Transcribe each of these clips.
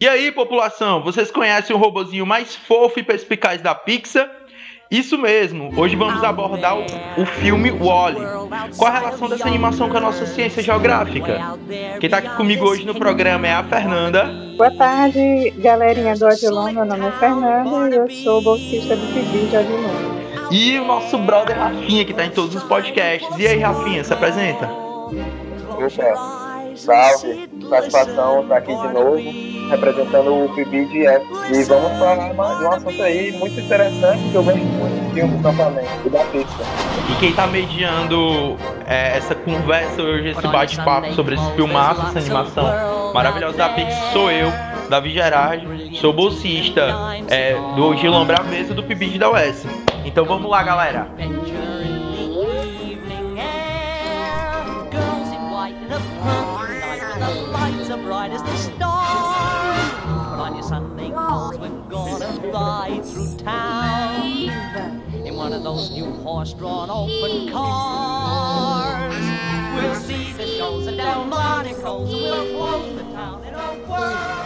E aí, população, vocês conhecem o robozinho mais fofo e perspicaz da Pixar? Isso mesmo, hoje vamos abordar o, o filme Wally. Qual a relação dessa animação com a nossa ciência geográfica? Quem está aqui comigo hoje no programa é a Fernanda. Boa tarde, galerinha do Odilon. Meu nome é Fernanda e eu sou bolsista do PIB de Odilon. E o nosso brother Rafinha, que está em todos os podcasts. E aí, Rafinha, se apresenta. Opa, salve, satisfação estar aqui de novo representando o PIBID E vamos falar de um assunto aí muito interessante que eu vejo muito no filme do campamento e da pista. E quem está mediando é, essa conversa hoje, esse bate-papo sobre esse filmaço, essa animação maravilhosa da Pixar, sou eu, Davi Gerardi, sou bolsista é, do Gilão Braveza do PIBID da UES. Então vamos lá, galera. Bright as the stars. Put on your Sunday clothes, we're gonna ride through town. In one of those new horse-drawn open cars. We'll see the shows Delmonico's, and we'll the town in a whirl.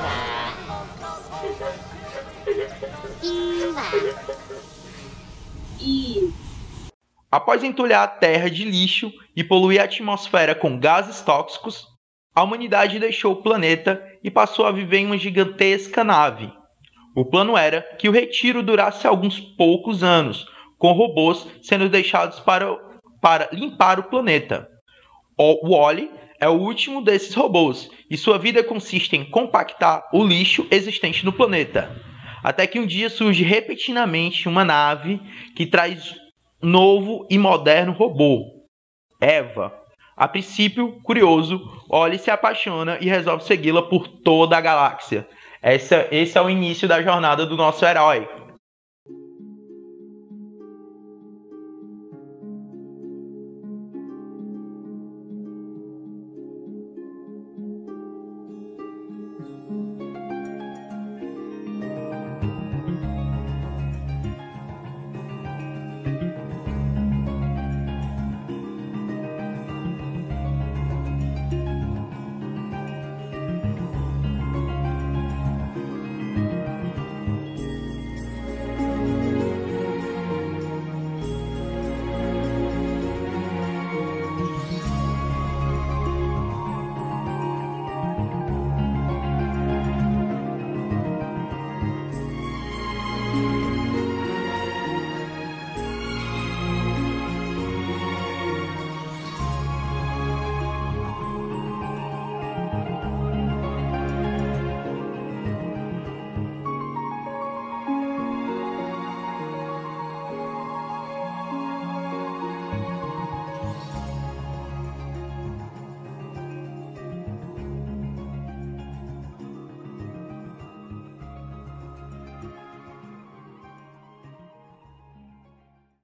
Após entulhar a terra de lixo e poluir a atmosfera com gases tóxicos, a humanidade deixou o planeta e passou a viver em uma gigantesca nave. O plano era que o retiro durasse alguns poucos anos, com robôs sendo deixados para, para limpar o planeta. O Wally é o último desses robôs e sua vida consiste em compactar o lixo existente no planeta. Até que um dia surge repentinamente uma nave que traz novo e moderno robô, Eva, a princípio, curioso, Oli se apaixona e resolve segui-la por toda a galáxia. Esse é o início da jornada do nosso herói,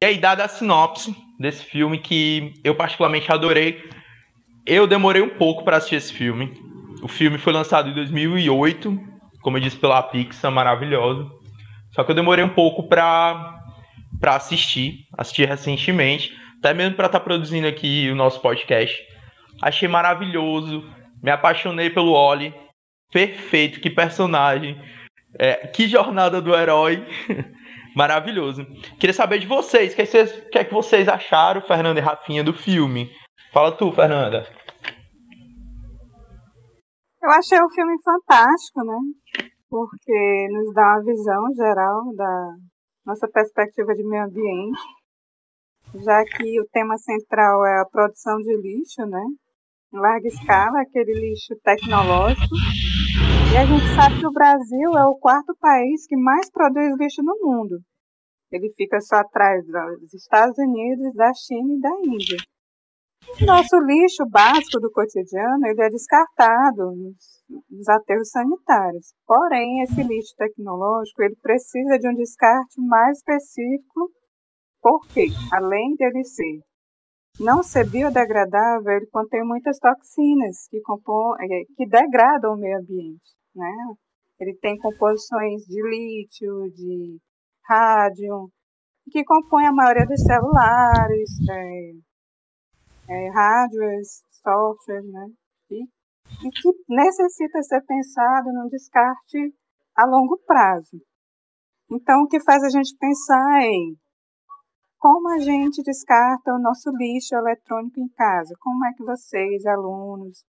E aí, dada a sinopse desse filme que eu particularmente adorei, eu demorei um pouco para assistir esse filme. O filme foi lançado em 2008, como eu disse pela Pixar, maravilhoso. Só que eu demorei um pouco para para assistir, assisti recentemente, até mesmo para estar tá produzindo aqui o nosso podcast. Achei maravilhoso, me apaixonei pelo Oli, perfeito, que personagem, é, que jornada do herói. maravilhoso. Queria saber de vocês, o que, vocês, que é que vocês acharam, Fernanda e Rafinha, do filme? Fala tu, Fernanda. Eu achei o filme fantástico, né? Porque nos dá uma visão geral da nossa perspectiva de meio ambiente, já que o tema central é a produção de lixo, né? Em larga escala, aquele lixo tecnológico. E a gente sabe que o Brasil é o quarto país que mais produz lixo no mundo. Ele fica só atrás dos Estados Unidos, da China e da Índia. Nosso lixo básico do cotidiano ele é descartado nos, nos aterros sanitários. Porém, esse lixo tecnológico ele precisa de um descarte mais específico, porque, além dele ser não ser biodegradável, ele contém muitas toxinas que, compõem, é, que degradam o meio ambiente. Né? Ele tem composições de lítio, de rádio, que compõe a maioria dos celulares, é, é, hardwares, softwares, né? E e que necessita ser pensado num descarte a longo prazo. Então, o que faz a gente pensar em como a gente descarta o nosso lixo eletrônico em casa? Como é que vocês, alunos,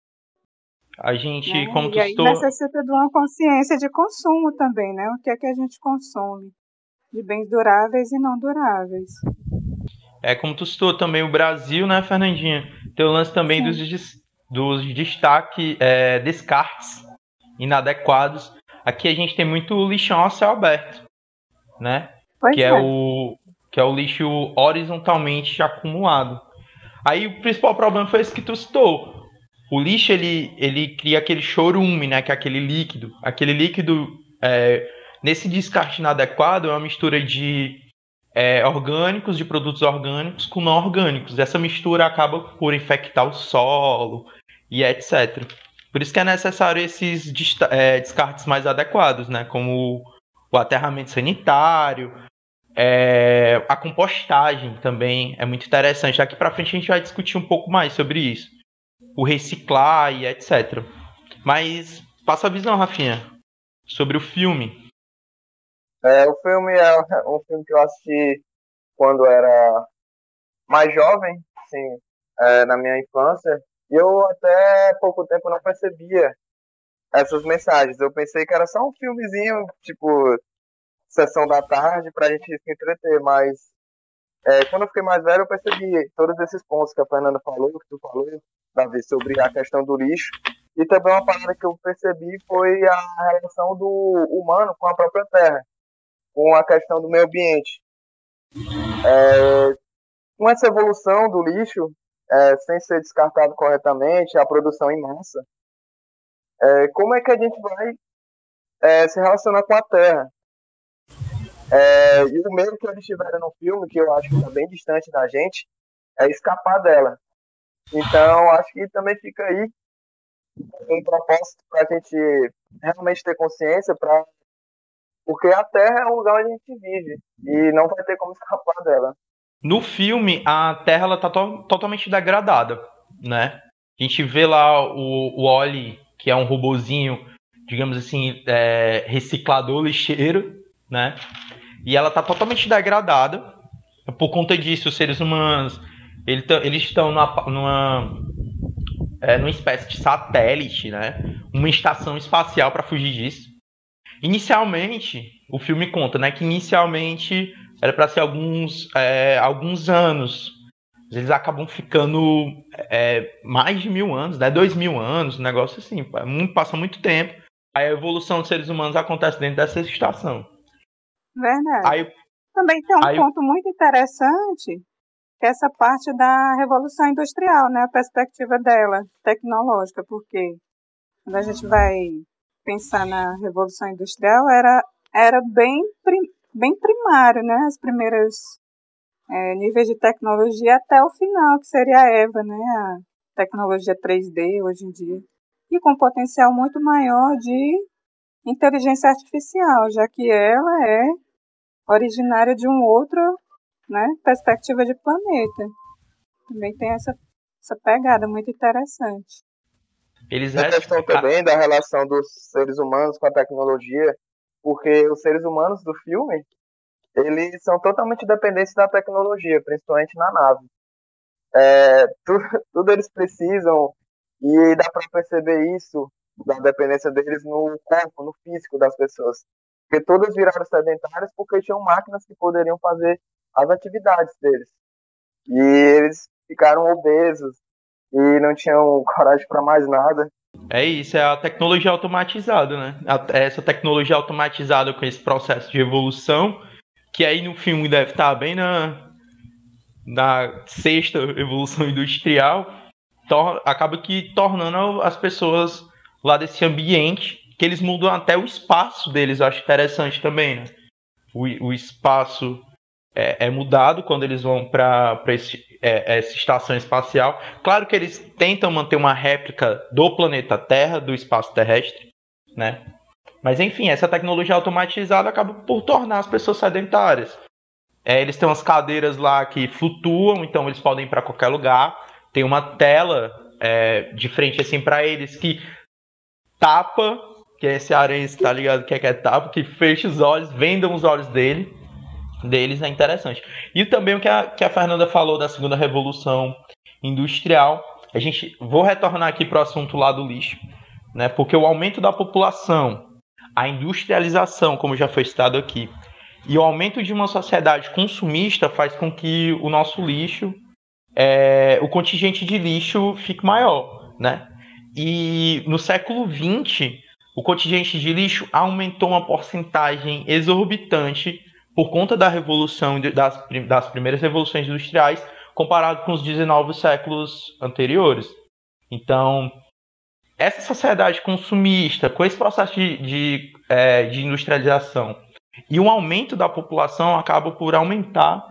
a gente, né? como tu e aí necessita de uma consciência de consumo também, né? O que é que a gente consome de bens duráveis e não duráveis. é como tu citou também o Brasil, né, Fernandinha? Tem o lance também Sim. dos, dos destaque, é, descartes inadequados. Aqui a gente tem muito lixão a céu aberto, né? Pois que é. o que é o lixo horizontalmente acumulado. Aí o principal problema foi esse que tu citou. O lixo ele, ele cria aquele chorume, né? Que é aquele líquido. Aquele líquido é, nesse descarte inadequado é uma mistura de é, orgânicos, de produtos orgânicos com não orgânicos. Essa mistura acaba por infectar o solo e etc. Por isso que é necessário esses é, descartes mais adequados, né? Como o aterramento sanitário, é, a compostagem também é muito interessante. Daqui para frente a gente vai discutir um pouco mais sobre isso. O reciclar e etc. Mas passa a visão, Rafinha, sobre o filme. É, o filme é um filme que eu assisti quando era mais jovem, assim, é, na minha infância, e eu até pouco tempo não percebia essas mensagens. Eu pensei que era só um filmezinho, tipo, sessão da tarde, pra gente se entreter, mas é, quando eu fiquei mais velho eu percebi todos esses pontos que a Fernanda falou, que tu falou, Davi, sobre a questão do lixo, e também uma parada que eu percebi foi a relação do humano com a própria terra com a questão do meio ambiente. É, com essa evolução do lixo, é, sem ser descartado corretamente, a produção em massa, é, como é que a gente vai é, se relacionar com a Terra? É, e o medo que eles tiveram no filme, que eu acho que está bem distante da gente, é escapar dela. Então, acho que também fica aí um propósito para a gente realmente ter consciência para porque a Terra é um lugar onde a gente vive e não vai ter como escapar dela. No filme, a Terra ela tá to- totalmente degradada, né? A gente vê lá o, o Oli, que é um robozinho, digamos assim, é, reciclador lixeiro, né? E ela tá totalmente degradada. Por conta disso, os seres humanos ele tão- eles estão numa, numa, é, numa espécie de satélite, né? Uma estação espacial para fugir disso. Inicialmente, o filme conta, né? Que inicialmente era para ser alguns, é, alguns anos. Eles acabam ficando é, mais de mil anos, né? Dois mil anos, um negócio assim. Passa muito tempo. A evolução dos seres humanos acontece dentro dessa estação. Verdade. Aí, Também tem um aí- ponto muito interessante, que é essa parte da Revolução Industrial, né? A perspectiva dela, tecnológica, porque quando a gente vai pensar na Revolução Industrial, era, era bem, prim- bem primário, né? As primeiras é, níveis de tecnologia até o final, que seria a EVA, né? A tecnologia 3D hoje em dia. E com potencial muito maior de inteligência artificial, já que ela é originária de um outro, né, perspectiva de planeta. Também tem essa, essa pegada muito interessante. eles A questão restam- também da relação dos seres humanos com a tecnologia, porque os seres humanos do filme, eles são totalmente dependentes da tecnologia, principalmente na nave. É, tudo, tudo eles precisam e dá para perceber isso da dependência deles no corpo, no físico das pessoas. Porque todas viraram sedentárias porque tinham máquinas que poderiam fazer as atividades deles. E eles ficaram obesos e não tinham coragem para mais nada. É isso, é a tecnologia automatizada, né? A- Essa tecnologia automatizada com esse processo de evolução, que aí no filme deve estar bem na, na sexta evolução industrial, acaba que tornando as pessoas lá desse ambiente, que eles mudam até o espaço deles, eu acho interessante também, né? O, o espaço é, é mudado quando eles vão para é, essa estação espacial. Claro que eles tentam manter uma réplica do planeta Terra, do espaço terrestre, né? Mas enfim, essa tecnologia automatizada acaba por tornar as pessoas sedentárias. É, eles têm umas cadeiras lá que flutuam, então eles podem ir para qualquer lugar. Tem uma tela é, de frente assim para eles que tapa, que é arense, tá ligado? Que é que é tapa, que fecha os olhos, vendam os olhos dele, deles é interessante. E também o que a, que a Fernanda falou da segunda revolução industrial, a gente vou retornar aqui para o assunto lá do lixo, né? Porque o aumento da população, a industrialização, como já foi citado aqui, e o aumento de uma sociedade consumista faz com que o nosso lixo, é, o contingente de lixo fique maior, né? E no século XX, o contingente de lixo aumentou uma porcentagem exorbitante por conta da revolução das, das primeiras revoluções industriais, comparado com os 19 séculos anteriores. Então, essa sociedade consumista, com esse processo de, de, é, de industrialização e um aumento da população, acaba por aumentar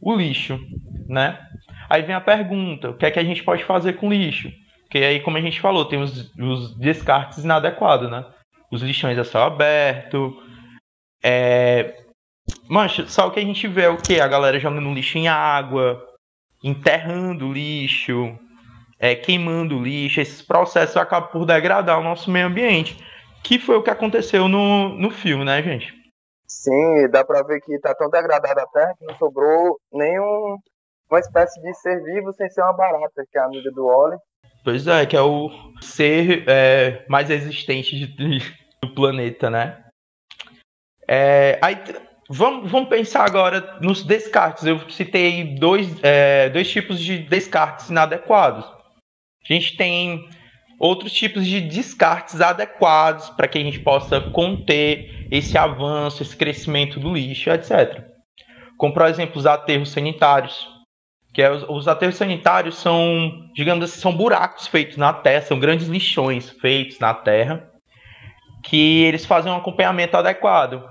o lixo, né? Aí vem a pergunta, o que é que a gente pode fazer com lixo? Porque aí, como a gente falou, tem os, os descartes inadequados, né? Os lixões a céu aberto, é, Mancha, só o que a gente vê é o que? A galera jogando lixo em água, enterrando lixo, é, queimando lixo. Esses processos acabam por degradar o nosso meio ambiente. Que foi o que aconteceu no, no filme, né, gente? Sim, dá pra ver que tá tão degradada a terra que não sobrou nenhum uma espécie de ser vivo sem ser uma barata, que é a amiga do Oli. Pois é, que é o ser é, mais existente de, do planeta, né? É, aí Vamos, vamos pensar agora nos descartes. Eu citei dois, é, dois tipos de descartes inadequados. A gente tem outros tipos de descartes adequados para que a gente possa conter esse avanço, esse crescimento do lixo, etc. Como, por exemplo, os aterros sanitários. Que é, os, os aterros sanitários são, digamos assim, são buracos feitos na terra, são grandes lixões feitos na terra, que eles fazem um acompanhamento adequado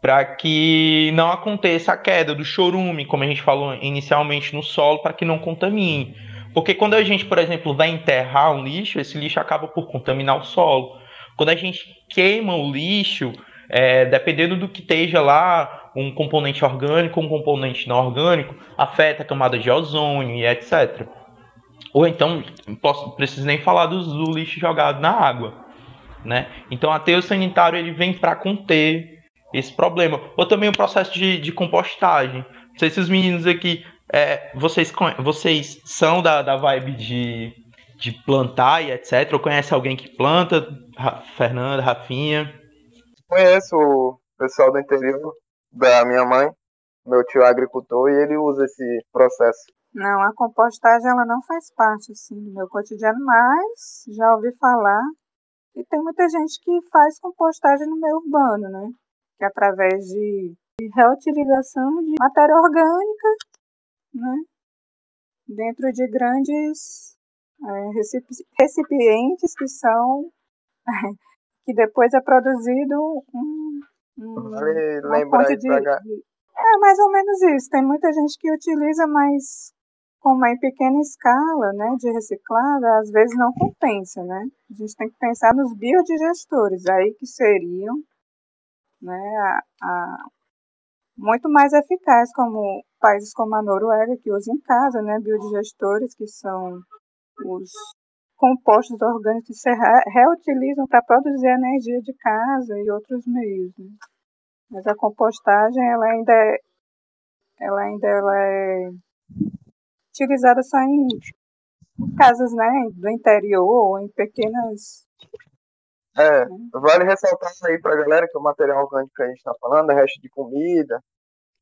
para que não aconteça a queda do chorume, como a gente falou inicialmente no solo, para que não contamine. Porque quando a gente, por exemplo, vai enterrar um lixo, esse lixo acaba por contaminar o solo. Quando a gente queima o lixo, é, dependendo do que esteja lá, um componente orgânico, um componente não orgânico, afeta a camada de ozônio e etc. Ou então, posso, preciso nem falar do, do lixo jogado na água. Né? Então, aterro sanitário ele vem para conter esse problema. Ou também o processo de, de compostagem. Não sei se os meninos aqui, é, vocês, vocês são da, da vibe de, de plantar e etc. Ou conhece alguém que planta? Fernanda, Rafinha? Conheço o pessoal do interior da minha mãe. Meu tio é agricultor e ele usa esse processo. Não, a compostagem ela não faz parte assim, do meu cotidiano, mas já ouvi falar e tem muita gente que faz compostagem no meio urbano, né? que através de reutilização de matéria orgânica, né, dentro de grandes é, recipientes que são que depois é produzido um, um vale lembrar de, de, é mais ou menos isso. Tem muita gente que utiliza, mas como é em pequena escala, né, de reciclada, às vezes não compensa, né? A gente tem que pensar nos biodigestores aí que seriam né, a, a, muito mais eficaz, como países como a Noruega, que usam em casa, né, biodigestores, que são os compostos orgânicos se reutilizam para produzir energia de casa e outros meios. Né? Mas a compostagem ela ainda é, ela ainda ela é utilizada só em casas né, do interior ou em pequenas é, vale ressaltar aí pra galera que o material orgânico que a gente tá falando é resto de comida,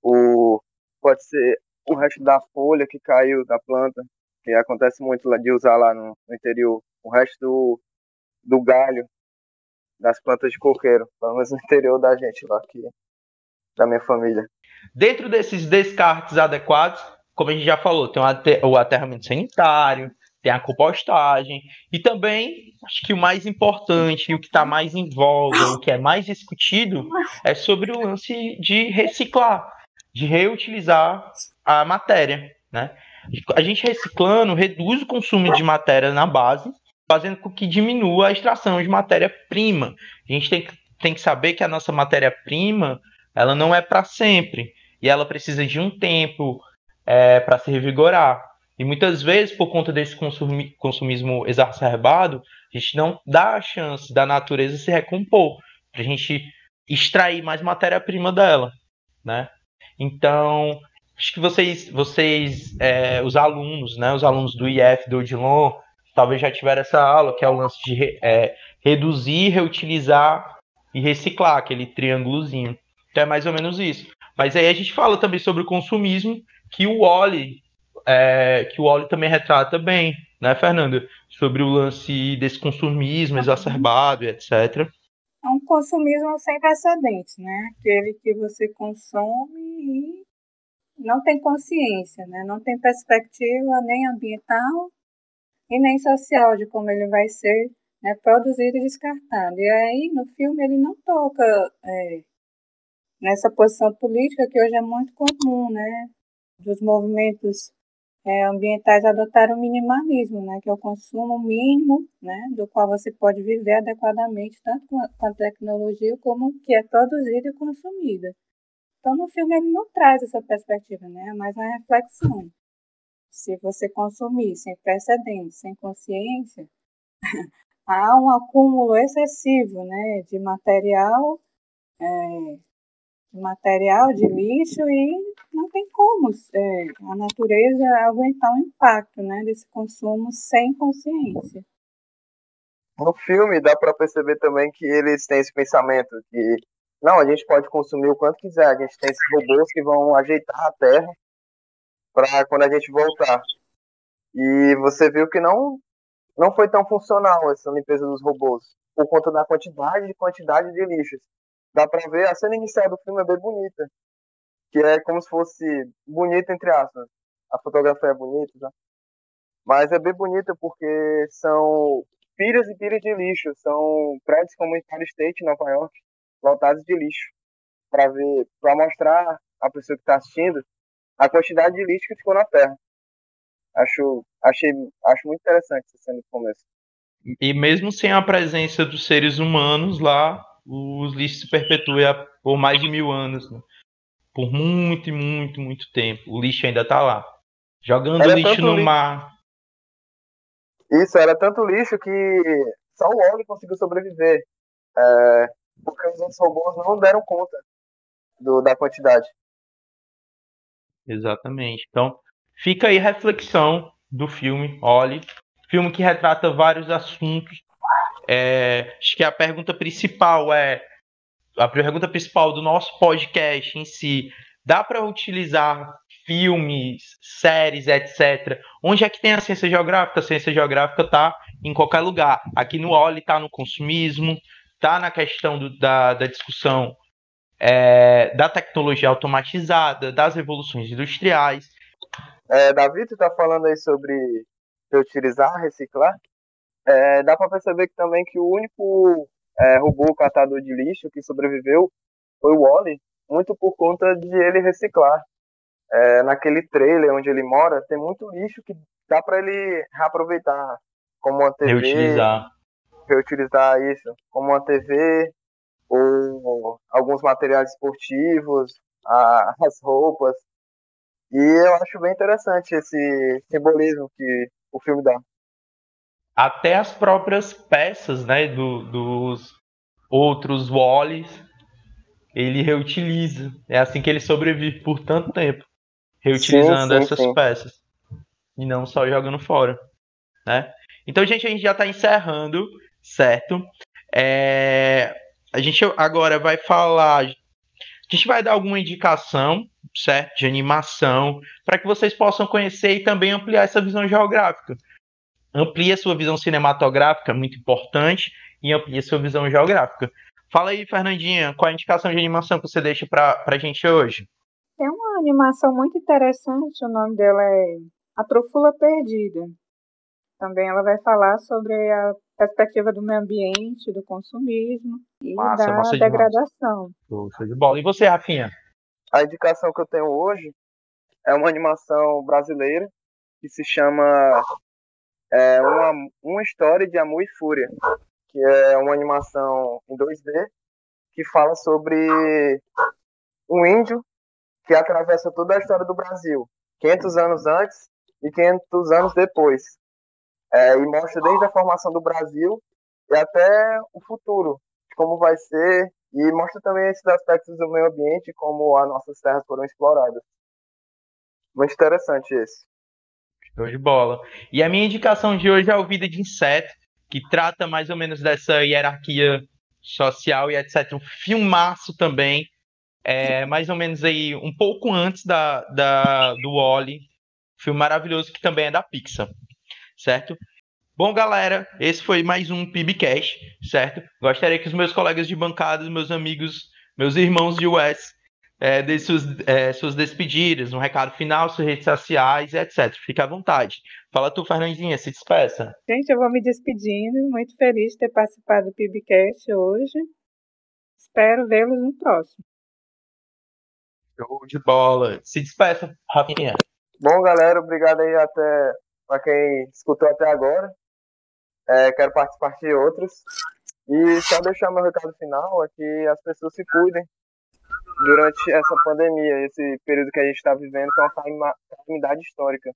o, pode ser o resto da folha que caiu da planta, que acontece muito de usar lá no, no interior, o resto do, do galho das plantas de coqueiro, pelo menos no interior da gente lá, aqui, da minha família. Dentro desses descartes adequados, como a gente já falou, tem o aterramento sanitário, tem a compostagem e também acho que o mais importante o que está mais em voga, o que é mais discutido é sobre o lance de reciclar, de reutilizar a matéria, né? A gente reciclando reduz o consumo de matéria na base, fazendo com que diminua a extração de matéria-prima. A gente tem, tem que saber que a nossa matéria-prima ela não é para sempre e ela precisa de um tempo é, para se revigorar. E muitas vezes, por conta desse consumismo exacerbado, A gente não dá a chance da natureza se recompor, para a gente extrair mais matéria-prima dela, né? Então, acho que vocês, vocês é, os alunos, né, os alunos do IF, do Odilon, talvez já tiveram essa aula, que é o lance de é, reduzir, reutilizar e reciclar, aquele triângulozinho. Então é mais ou menos isso. Mas aí a gente fala também sobre o consumismo, que o Oli, é, que o Oli também retrata bem, né, Fernanda? Sobre o lance desse consumismo exacerbado e etc. É um consumismo sem precedentes, né? Aquele que você consome e não tem consciência, né? Não tem perspectiva nem ambiental e nem social de como ele vai ser né, produzido e descartado. E aí, no filme, ele não toca é, nessa posição política que hoje é muito comum, né? Dos movimentos é, ambientais adotaram o minimalismo, né? Que é o consumo mínimo, né? Do qual você pode viver adequadamente, tanto com a tecnologia como que é produzida e consumida. Então, no filme, ele não traz essa perspectiva, né? É mais uma reflexão. Se você consumir sem precedentes, sem consciência, há um acúmulo excessivo né, de material, é, de material, de lixo, e não tem como é, a natureza aguentar o impacto né, desse consumo sem consciência. No filme dá para perceber também que eles têm esse pensamento que não, a gente pode consumir o quanto quiser, a gente tem esses robôs que vão ajeitar a terra para quando a gente voltar. E você viu que não não foi tão funcional essa limpeza dos robôs, por conta da quantidade e quantidade de lixos. Dá pra ver, a cena inicial do filme é bem bonita, que é como se fosse bonita entre aspas. A fotografia é bonita, tá? Mas é bem bonita porque são pilhas e pilhas de lixo, são prédios como Empire State, Nova York, lotados de lixo, para ver, para mostrar a pessoa que está assistindo a quantidade de lixo que ficou na Terra. Acho, achei, acho muito interessante essa cena do começo. E mesmo sem a presença dos seres humanos lá, os lixos se perpetuam por mais de mil anos. Né? Por muito, muito, muito tempo. O lixo ainda está lá. Jogando era lixo no lixo. mar. Isso, era tanto lixo que só o Wally conseguiu sobreviver. É, porque os outros robôs não deram conta do, da quantidade. Exatamente. Então, Fica aí a reflexão do filme, olhe. Filme que retrata vários assuntos. É, acho que a pergunta principal é. A pergunta principal do nosso podcast em si. Dá para utilizar filmes, séries, etc. Onde é que tem a ciência geográfica? A ciência geográfica está em qualquer lugar. Aqui no Oli está no consumismo, está na questão do, da, da discussão é, da tecnologia automatizada, das revoluções industriais. É, Davi, tu tá falando aí sobre reutilizar, reciclar. É, dá para perceber que também que o único é, robô catador de lixo que sobreviveu foi o Wally, muito por conta de ele reciclar. É, naquele trailer onde ele mora, tem muito lixo que dá para ele reaproveitar, como uma TV. Reutilizar. Reutilizar isso, como uma TV, ou alguns materiais esportivos, a, as roupas. E eu acho bem interessante esse simbolismo que o filme dá. Até as próprias peças, né, do, dos outros Wallis, ele reutiliza. É assim que ele sobrevive por tanto tempo, reutilizando sim, sim, essas sim. peças e não só jogando fora, né? Então, gente, a gente já está encerrando, certo? É... A gente agora vai falar. A gente vai dar alguma indicação certo? De animação, para que vocês possam conhecer e também ampliar essa visão geográfica. Amplie a sua visão cinematográfica, muito importante, e amplie a sua visão geográfica. Fala aí, Fernandinha, qual a indicação de animação que você deixa para a gente hoje? Tem uma animação muito interessante, o nome dela é A Trufula Perdida. Também ela vai falar sobre a perspectiva do meio ambiente, do consumismo e massa, da massa degradação. De bola. E você, Rafinha? A indicação que eu tenho hoje é uma animação brasileira que se chama é, uma, uma História de Amor e Fúria, que é uma animação em 2D que fala sobre um índio que atravessa toda a história do Brasil, 500 anos antes e 500 anos depois. É, e mostra desde a formação do Brasil e até o futuro, como vai ser, e mostra também esses aspectos do meio ambiente, como as nossas terras foram exploradas. Muito interessante esse. Show de bola. E a minha indicação de hoje é o Vida de Inseto, que trata mais ou menos dessa hierarquia social e etc. Um filmaço também, é, mais ou menos aí um pouco antes da, da do Wally, filme maravilhoso que também é da Pixar, certo? Bom, galera, esse foi mais um PIBcast, certo? Gostaria que os meus colegas de bancada, meus amigos, meus irmãos de US, é, dê suas, é, suas despedidas, um recado final, suas redes sociais, etc. Fique à vontade. Fala tu, Fernandinha, se despeça. Gente, eu vou me despedindo, muito feliz de ter participado do PIBcast hoje. Espero vê-los no próximo. Show de bola. Se despeça, Rafinha. Bom, galera, obrigado aí até para quem escutou até agora. É, quero participar de outros. E só deixar meu recado final é que as pessoas se cuidem durante essa pandemia, esse período que a gente está vivendo, que é uma calamidade histórica.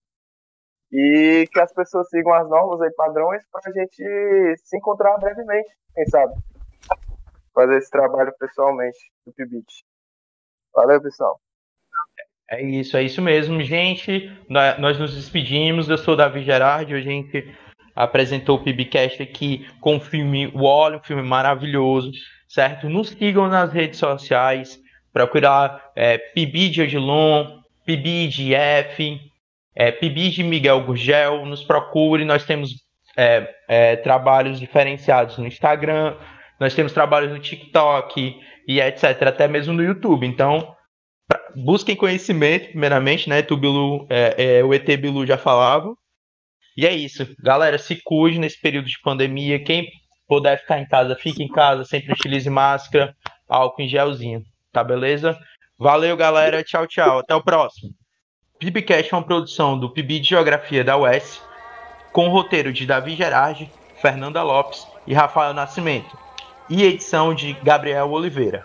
E que as pessoas sigam as normas e padrões para a gente se encontrar brevemente, quem sabe. Fazer esse trabalho pessoalmente do PIBIT. Valeu, pessoal. É isso, é isso mesmo, gente. Nós nos despedimos. Eu sou o Davi Gerardi. A gente apresentou o PIBcast aqui com o filme Wall, um filme maravilhoso, certo? Nos sigam nas redes sociais, procurar é, PIB de Odilon, PIB de F, é, de Miguel Gurgel, nos procure, nós temos é, é, trabalhos diferenciados no Instagram, nós temos trabalhos no TikTok e etc, até mesmo no YouTube, então busquem conhecimento, primeiramente, né, Tubilu, é, é, o ET Bilu já falava, e é isso. Galera, se cuide nesse período de pandemia. Quem puder ficar em casa, fique em casa. Sempre utilize máscara, álcool em gelzinho. Tá beleza? Valeu, galera. Tchau, tchau. Até o próximo. PIBcast é uma produção do PIB de Geografia da UES, com roteiro de Davi Gerardi, Fernanda Lopes e Rafael Nascimento, e edição de Gabriel Oliveira.